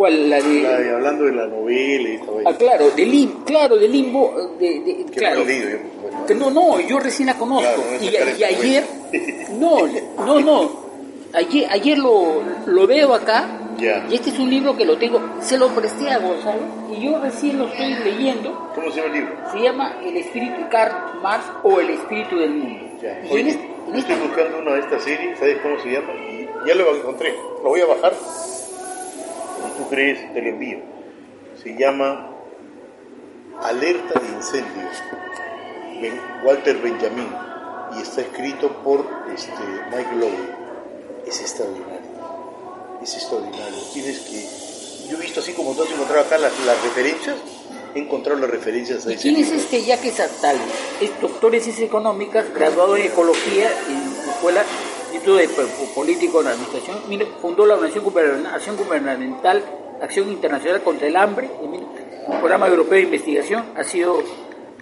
¿Cuál? La de... La de- hablando de la novela y todo Ah, eso. claro, de lim, claro, de limbo, de, de- Que claro. bueno. Que no, no, yo recién la conozco. Claro, no y, y ayer, no, no, no. Ayer, ayer lo, lo veo acá. Ya. Y este es un libro que lo tengo, se lo presté a Gonzalo y yo recién lo estoy leyendo. ¿Cómo se llama el libro? Se llama El espíritu de Karl Marx o El espíritu del mundo. Ya. Y en Oye, este- en yo este- estoy buscando una de estas series, ¿sabes cómo se llama? Ya lo encontré, lo voy a bajar. Si tú crees, te lo envío. Se llama Alerta de Incendio, Walter Benjamin, y está escrito por este, Mike Lowe. Es extraordinario, es extraordinario. Tienes que... Yo he visto así como tú has encontrado acá las, las referencias, he encontrado las referencias a ¿Y ese quién es libro. este Jacques Attal? Es doctor en ciencias económicas, graduado en ecología en la escuela Instituto de Po- Político en Administración. Mire, fundó la Organización Gubernamental, Acción Gubernamental Acción Internacional contra el Hambre, mil- un programa europeo de investigación. Ha sido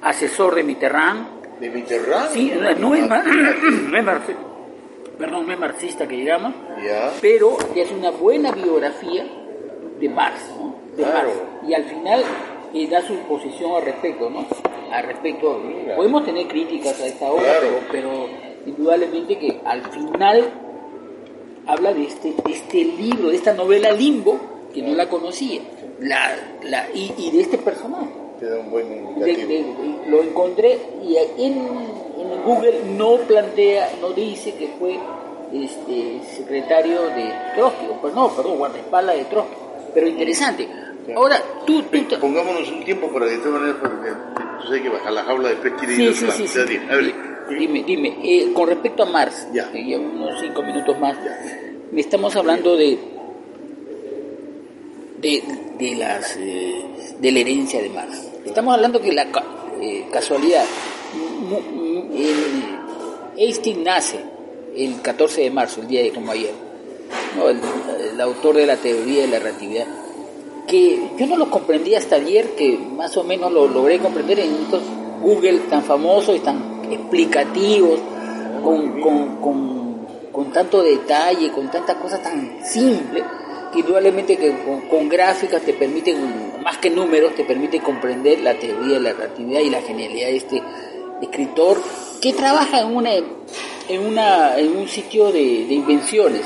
asesor de Mitterrand. ¿De Mitterrand? Sí, no, no es, no es marxi- perdón, no es marxista que digamos, Ya. pero hace una buena biografía de Marx, ¿no? De Claro. Marx. Y al final eh, da su posición al respecto, ¿no? Al respecto, podemos tener críticas a esta obra, Claro. pero, pero indudablemente que al final habla de este, de este libro, de esta novela Limbo, que no la conocía, la, la, y, y de este personaje. Te da un buen De- indicativo. de- de- lo encontré y en, en Google no plantea, no dice que fue este, secretario de Trotsky, pues no, perdón, guardaespaldas de Trotsky, pero interesante. Ahora, tú, tú te- Pongámonos un tiempo para de todas maneras, porque tú sabes que bajar la jaula después quiere ir Sí, a sí, sí, a ver, Dime, dime, eh, con respecto a Marx, Ya. que unos cinco minutos más, me estamos hablando de de, de las eh, de la herencia de Marx. Estamos hablando que la eh, casualidad, el- Einstein nace el 14 de marzo, el día de como ayer, ¿no? el, el autor de la teoría de la relatividad que yo no lo comprendí hasta ayer, que más o menos lo logré comprender en estos Google tan famosos y tan explicativos, con, con, con, con tanto detalle, con tantas cosas tan simples, que indudablemente que con, gráficas te permiten, más que números, te permiten comprender la teoría de la relatividad y la genialidad de este escritor que trabaja en una en una en un sitio de, de invenciones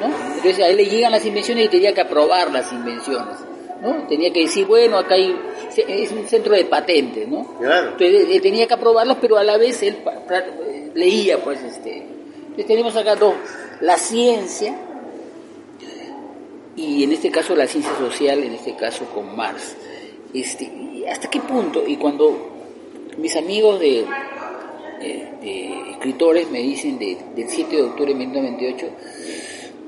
¿no? entonces a él le llegan las invenciones y tenía que aprobar las invenciones ¿no? tenía que decir bueno acá hay es un centro de patentes ¿no? Claro. entonces él tenía que aprobarlos pero a la vez él leía pues este entonces tenemos acá dos la ciencia y en este caso la ciencia social, en este caso con Marx. Este, ¿y ¿Hasta qué punto? Y cuando mis amigos de, eh, de escritores me dicen de- del 7 de octubre de 1928,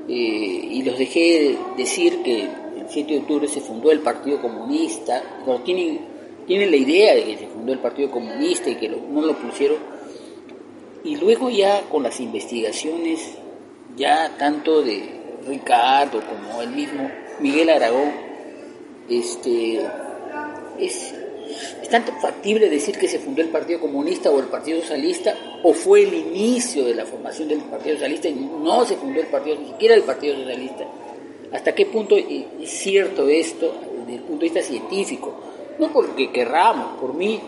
eh, y los dejé decir que el 7 de octubre se fundó el Partido Comunista, bueno, tienen, tienen la idea de que se fundó el Partido Comunista y que lo- no lo pusieron, y luego ya con las investigaciones, ya tanto de Ricardo como el mismo Miguel Aragón, este, es, es tanto factible decir que se fundó el Partido Comunista o el Partido Socialista, o fue el inicio de la formación del Partido Socialista y no se fundó el Partido, ni siquiera el Partido Socialista. ¿Hasta qué punto es cierto esto desde el punto de vista científico? No porque querramos, por mí,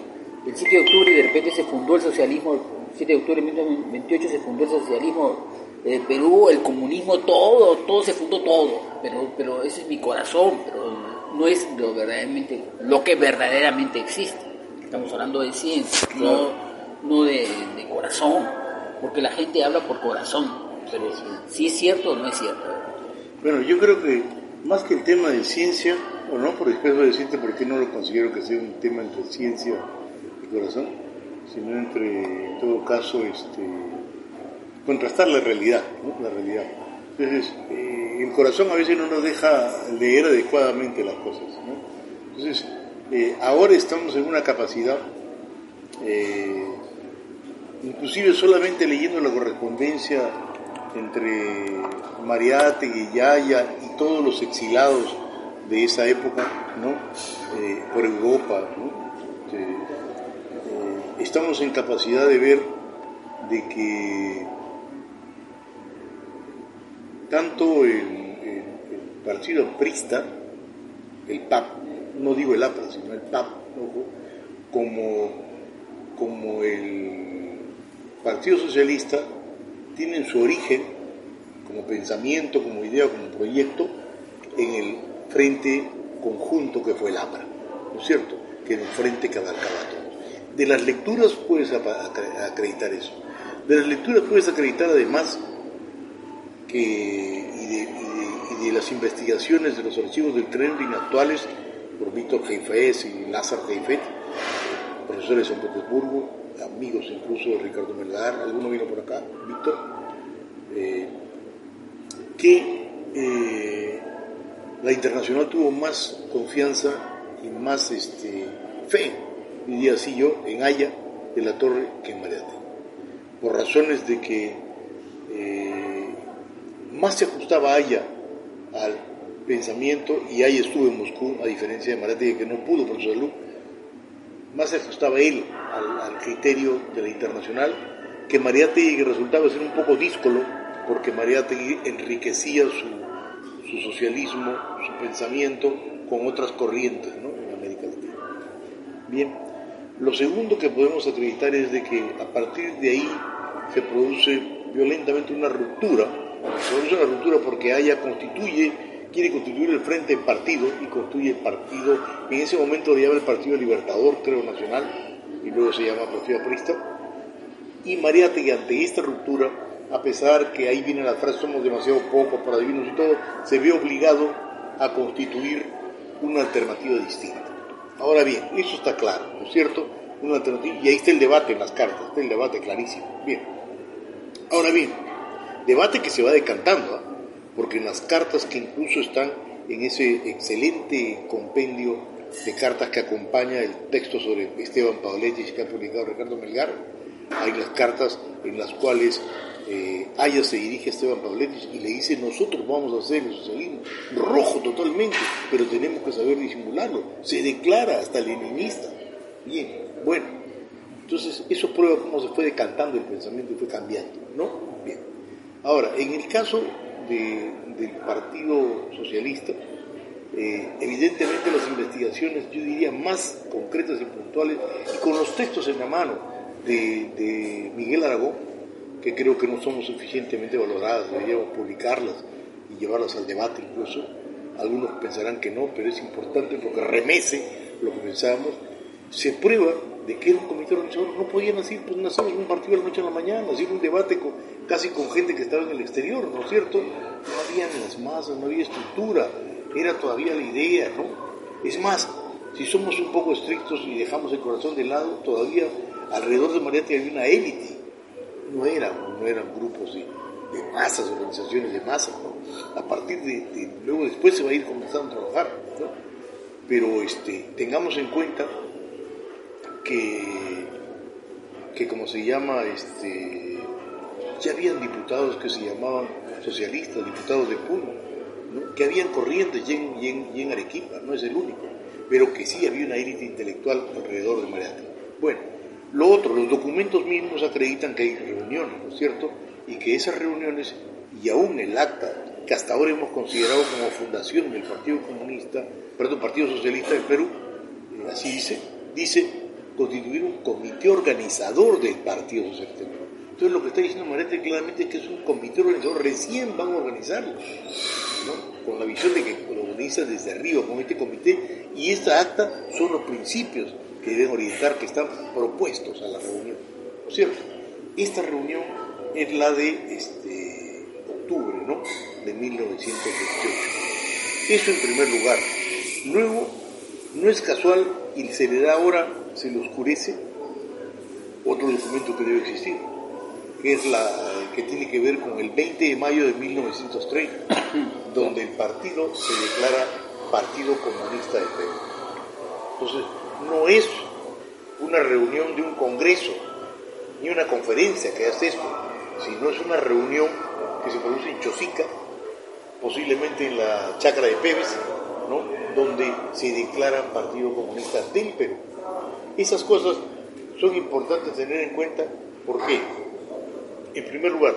el 7 de octubre de repente se fundó el socialismo, el 7 de octubre de 1928 se fundó el socialismo de Perú, el comunismo, todo, todo se fundó todo, pero, pero ese es mi corazón, pero no es lo verdaderamente, lo que verdaderamente existe. Estamos hablando de ciencia, no, no de, de corazón, porque la gente habla por corazón, pero si es cierto o no es cierto. Bueno, yo creo que más que el tema de ciencia, o no por después voy a decirte por qué no lo considero que sea un tema entre ciencia y corazón, sino entre, en todo caso, este, contrastar la realidad, ¿no? la realidad. Entonces, eh, el corazón a veces no nos deja leer adecuadamente las cosas. Entonces, eh, ahora estamos en una capacidad, eh, inclusive solamente leyendo la correspondencia entre Mariátegui, Yaya y todos los exilados de esa época, ¿no? Eh, por Europa, estamos en capacidad de ver de que tanto el, partido prista, el PAP, no digo el APRA, sino el PAP, como, como el Partido Socialista, tienen su origen como pensamiento, como idea, como proyecto, en el frente conjunto que fue el APRA, ¿no es cierto? Que era un frente que abarcaba todo. De las lecturas puedes acreditar eso. De las lecturas puedes acreditar además que, y, de, las investigaciones de los archivos del Kremlin actuales por Víctor Heifetz y Lázaro Heifetz, profesores San Petersburgo, amigos incluso de Ricardo Melgar, alguno vino por acá, Víctor, eh, que eh, la internacional tuvo más confianza y más este, fe, diría así yo, en Haya de la Torre que en Mariate, por razones de que eh, más se ajustaba Aya al pensamiento, y Aya estuvo en Moscú, a diferencia de Marategui, que no pudo por su salud, más se ajustaba él al, criterio de la internacional, que que resultaba ser un poco díscolo, porque Mariátegui enriquecía su, su socialismo, su pensamiento, con otras corrientes ¿no? en América Latina. Bien, lo segundo que podemos acreditar es de que a partir de ahí se produce violentamente una ruptura se produce una ruptura porque haya constituye, quiere constituir el frente en partido y construye el partido, en ese momento le llama el Partido Libertador, creo, nacional, y luego se llama Partido Aprista. Y Mariátegui ante esta ruptura, a pesar que ahí viene la frase somos demasiado pocos para divinos y todo, se ve obligado a constituir una alternativa distinta. Ahora bien, eso está claro, ¿no es cierto? Una alternativa, y ahí está el debate en las cartas, está el debate clarísimo. Bien. Ahora bien, Debate que se va decantando, ¿ah? porque en las cartas que incluso están en ese excelente compendio de cartas que acompaña el texto sobre Esteban Pavletti que ha publicado Ricardo Melgar, hay las cartas en las cuales eh, se dirige a Esteban Pavletti y le dice nosotros vamos a hacer el socialismo rojo totalmente, pero tenemos que saber disimularlo. Se declara hasta leninista. Bien, bueno, entonces eso prueba cómo se fue decantando el pensamiento y fue cambiando, ¿no? Ahora, en el caso del Partido Socialista, eh, evidentemente las investigaciones, yo diría, más concretas y puntuales, y con los textos en la mano de, Miguel Aragón, que creo que no somos suficientemente valoradas, deberíamos publicarlas y llevarlas al debate incluso. Algunos pensarán que no, pero es importante porque remece lo que pensábamos. Se prueba de que era un comité organizador, no podían decir, pues nacimos un partido de la noche a la mañana, hacer un debate con, casi con gente que estaba en el exterior, ¿no es cierto? No había las masas, no había estructura, era todavía la idea, ¿no? Es más, si somos un poco estrictos y dejamos el corazón de lado, todavía alrededor de Mariate había una élite, no eran, no eran grupos de, masas, organizaciones de masas, ¿no? A partir de, luego después se va a ir comenzando a trabajar, ¿no? Pero este, tengamos en cuenta que, que como se llama, este, ya habían diputados que se llamaban socialistas, diputados de Puno, que habían corrientes y en, Arequipa, no es el único, pero que sí había una élite intelectual alrededor de Mariate. Bueno, lo otro, los documentos mismos acreditan que hay reuniones, ¿no es cierto? Y que esas reuniones, y aún el acta que hasta ahora hemos considerado como fundación del Partido Comunista, perdón, Partido Socialista del Perú, eh, así dice, dice constituir un comité organizador del Partido Socialista. Entonces lo que está diciendo Marete claramente es que es un comité organizador, recién van a organizarlo, ¿no? con la visión de que lo organizan desde arriba con este comité y esta acta son los principios que deben orientar, que están propuestos a la reunión. ¿No es cierto? Esta reunión es la de este, octubre ¿no? de 1928. Eso en primer lugar. Luego, no es casual y se le da ahora se le oscurece otro documento que debe existir, que es la que tiene que ver con el 20 de mayo de 1930, donde el partido se declara Partido Comunista de Perú. Entonces, no es una reunión de un congreso, ni una conferencia que hace esto, sino es una reunión que se produce en Chosica, posiblemente en la chacra de Pebes, ¿no? donde se declara Partido Comunista del Perú. Esas cosas son importantes tener en cuenta. ¿Por qué? En primer lugar,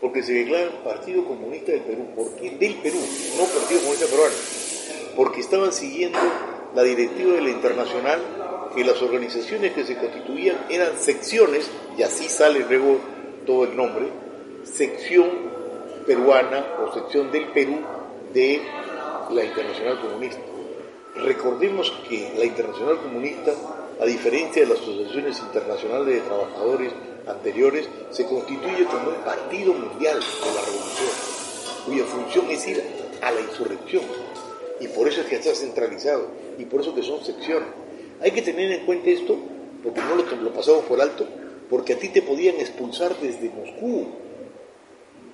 porque se declara Partido Comunista del Perú. ¿Por qué del Perú? No Partido Comunista Peruano. Porque estaban siguiendo la directiva de la Internacional que las organizaciones que se constituían eran secciones, y así sale luego todo el nombre, sección peruana o sección del Perú de la Internacional Comunista. Recordemos que la Internacional Comunista, a diferencia de las asociaciones internacionales de trabajadores anteriores, se constituye como un partido mundial de la revolución, cuya función es ir a la insurrección. Y por eso es que está centralizado, y por eso que son secciones. Hay que tener en cuenta esto, porque no lo, lo pasamos por alto, porque a ti te podían expulsar desde Moscú,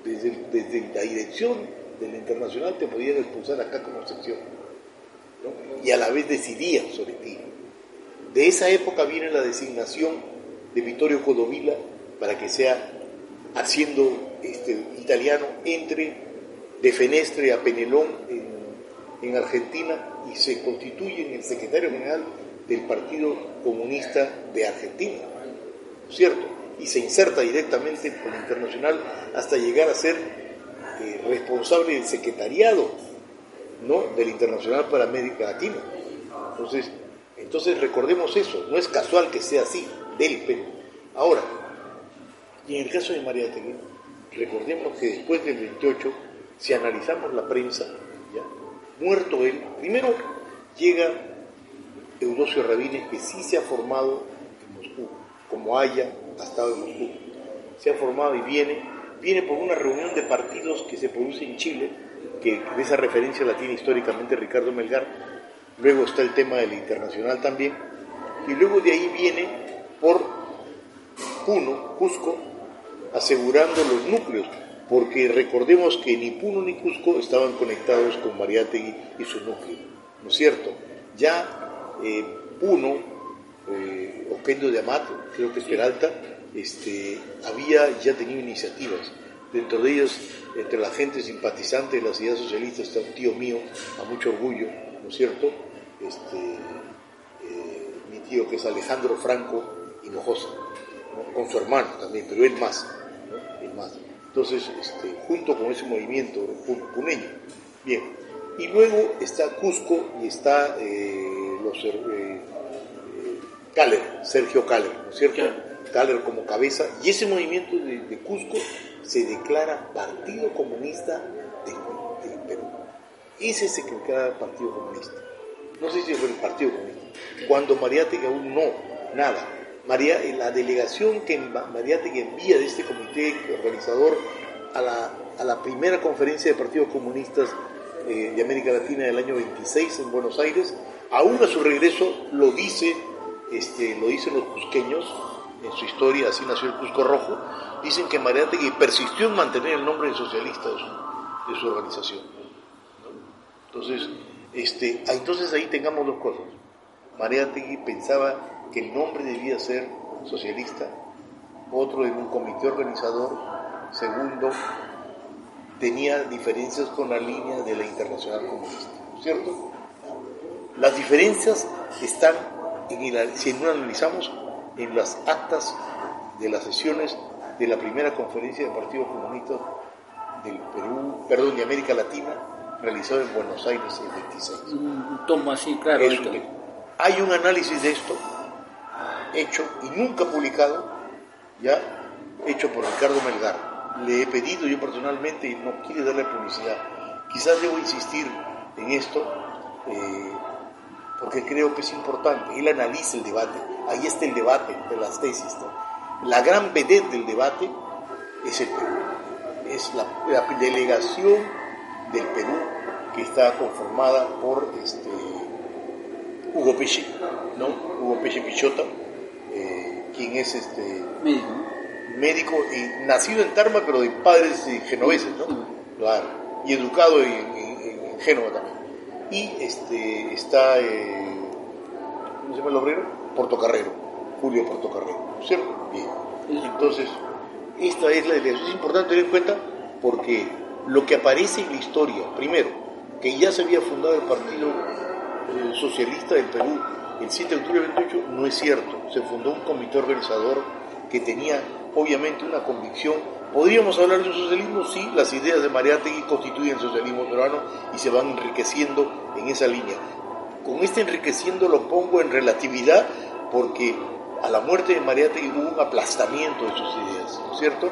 desde, desde la dirección de la internacional te podían expulsar acá como sección. Y a la vez decidían sobre ti. De esa época viene la designación de Vittorio Codovila para que sea haciendo este, italiano entre de Fenestre a Penelón en, en Argentina y se constituye en el secretario general del Partido Comunista de Argentina, ¿cierto? Y se inserta directamente con la internacional hasta llegar a ser eh, responsable del secretariado ¿no? del Internacional para América Latina. Entonces, entonces recordemos eso, no es casual que sea así, del Perú. Ahora, y en el caso de María Tegui, recordemos que después del 28, si analizamos la prensa. Muerto él, primero llega Eudosio Rabines, que sí se ha formado en Moscú, como haya estado en Moscú, se ha formado y viene, viene por una reunión de partidos que se produce en Chile, que de esa referencia la tiene históricamente Ricardo Melgar, luego está el tema del internacional también, y luego de ahí viene por Puno, Cusco, asegurando los núcleos, porque recordemos que ni Puno ni Cusco estaban conectados con Mariátegui y su núcleo, ¿no es cierto? Ya eh, Puno, eh, Oquendo de Amat, creo que es Peralta, este, había ya tenido iniciativas. Dentro de ellas, entre la gente simpatizante de la ciudad socialista está un tío mío, a mucho orgullo, ¿no es cierto? Este, eh, mi tío que es Alejandro Franco Hinojosa, con su hermano también, pero él más. Entonces, este, junto con ese movimiento puneño. Bien, y luego está Cusco y está eh, los eh, Caller, Sergio Caller, ¿no es cierto? Caller como cabeza, y ese movimiento de, de Cusco se declara Partido Comunista del, del Perú. Ese se declara Partido Comunista. No sé si fue el Partido Comunista. Cuando Mariátegui aún no, nada. María, la delegación que Mariátegui envía de este comité organizador a la, a la primera conferencia de partidos comunistas eh, de América Latina del año 26 en Buenos Aires, aún a su regreso lo dice, este, lo dicen los cusqueños en su historia, así nació el Cusco Rojo, dicen que Mariátegui persistió en mantener el nombre de socialista de su, de su organización. Entonces, este, entonces ahí tengamos dos cosas. Mariátegui pensaba que el nombre debía ser socialista, otro en un comité organizador, segundo, tenía diferencias con la línea de la Internacional Comunista, ¿cierto? Las diferencias están, en si no analizamos, en las actas de las sesiones de la primera conferencia de partidos comunistas del Perú, perdón, de América Latina, realizada en Buenos Aires el 26. Un tomo así, claro. Hay un análisis de esto hecho y nunca publicado, ya hecho por Ricardo Melgar. Le he pedido yo personalmente y no quiere darle publicidad. Quizás debo insistir en esto eh, porque creo que es importante. Él analiza el debate. Ahí está el debate de las tesis. La gran vedette del debate es el Perú. Es la, la delegación del Perú que está conformada por este, Hugo Peche, ¿no? Hugo Peche Pichota, eh, quien es este Médico, médico y nacido en Tarma, pero de padres genoveses, ¿no? Claro. Y educado en, en, Génova también. Y este, está, eh, ¿cómo se llama el obrero? Portocarrero, Julio Portocarrero, ¿cierto? Bien. Entonces, esta es la idea. Es importante tener en cuenta porque lo que aparece en la historia, primero, que ya se había fundado el Partido Socialista del Perú el 7 de octubre del 28, no es cierto. Se fundó un comité organizador que tenía obviamente una convicción. ¿Podríamos hablar de un socialismo? Sí, las ideas de Mariátegui constituyen el socialismo peruano y se van enriqueciendo en esa línea. Con este enriqueciendo lo pongo en relatividad porque a la muerte de Mariátegui hubo un aplastamiento de sus ideas, ¿no es cierto?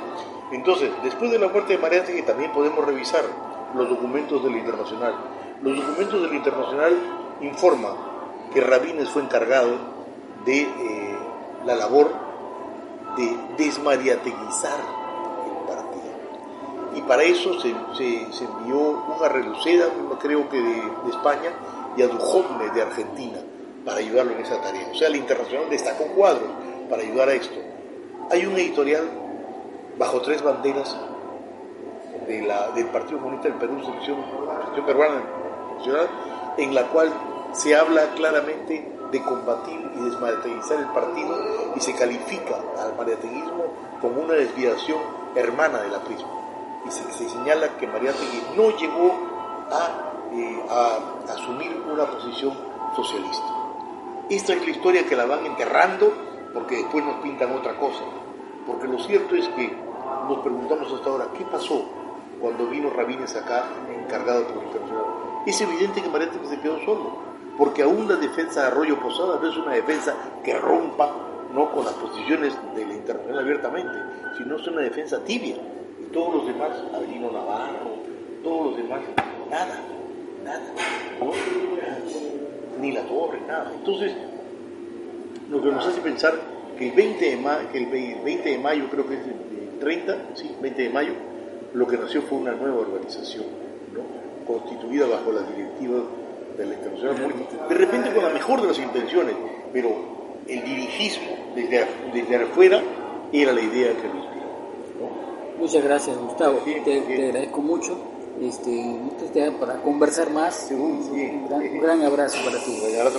Entonces, después de la muerte de Mariátegui también podemos revisar los documentos del Internacional. Los documentos del Internacional informan que Rabines fue encargado de eh, la labor de desmariateguizar el partido. Y para eso se, envió una reluceda, creo que de, España, y a Duhovne de Argentina, para ayudarlo en esa tarea. O sea, el internacional destacó cuadros para ayudar a esto. Hay un editorial bajo tres banderas de la, del Partido Comunista del Perú, sección peruana nacional, en la cual se habla claramente de combatir y desmariateguizar el partido y se califica al mariateguismo como una desviación hermana de la prisma. Y se, señala que Mariategui no llegó eh, a, asumir una posición socialista. Esta es la historia que la van enterrando porque después nos pintan otra cosa. Porque lo cierto es que nos preguntamos hasta ahora, ¿qué pasó cuando vino Rabines acá encargado por? Es evidente que Mariátegui se quedó solo porque aún la defensa de Arroyo Posada no es una defensa que rompa no con las posiciones de la internacional abiertamente, sino es una defensa tibia. Y todos los demás, Avelino Navarro, todos los demás, nada, nada, ni la torre, nada. Entonces, lo que nos hace pensar que el 20 de mayo, que el 20 de mayo creo que es el 30, sí, 20 de mayo, lo que nació fue una nueva organización, ¿no? Constituida bajo la directiva de la internacional de repente con la mejor de las intenciones, pero el dirigismo desde, desde afuera era la idea que lo inspiró. Muchas gracias, Gustavo. te, agradezco mucho. Este, para conversar más, un, gran, un gran abrazo para ti.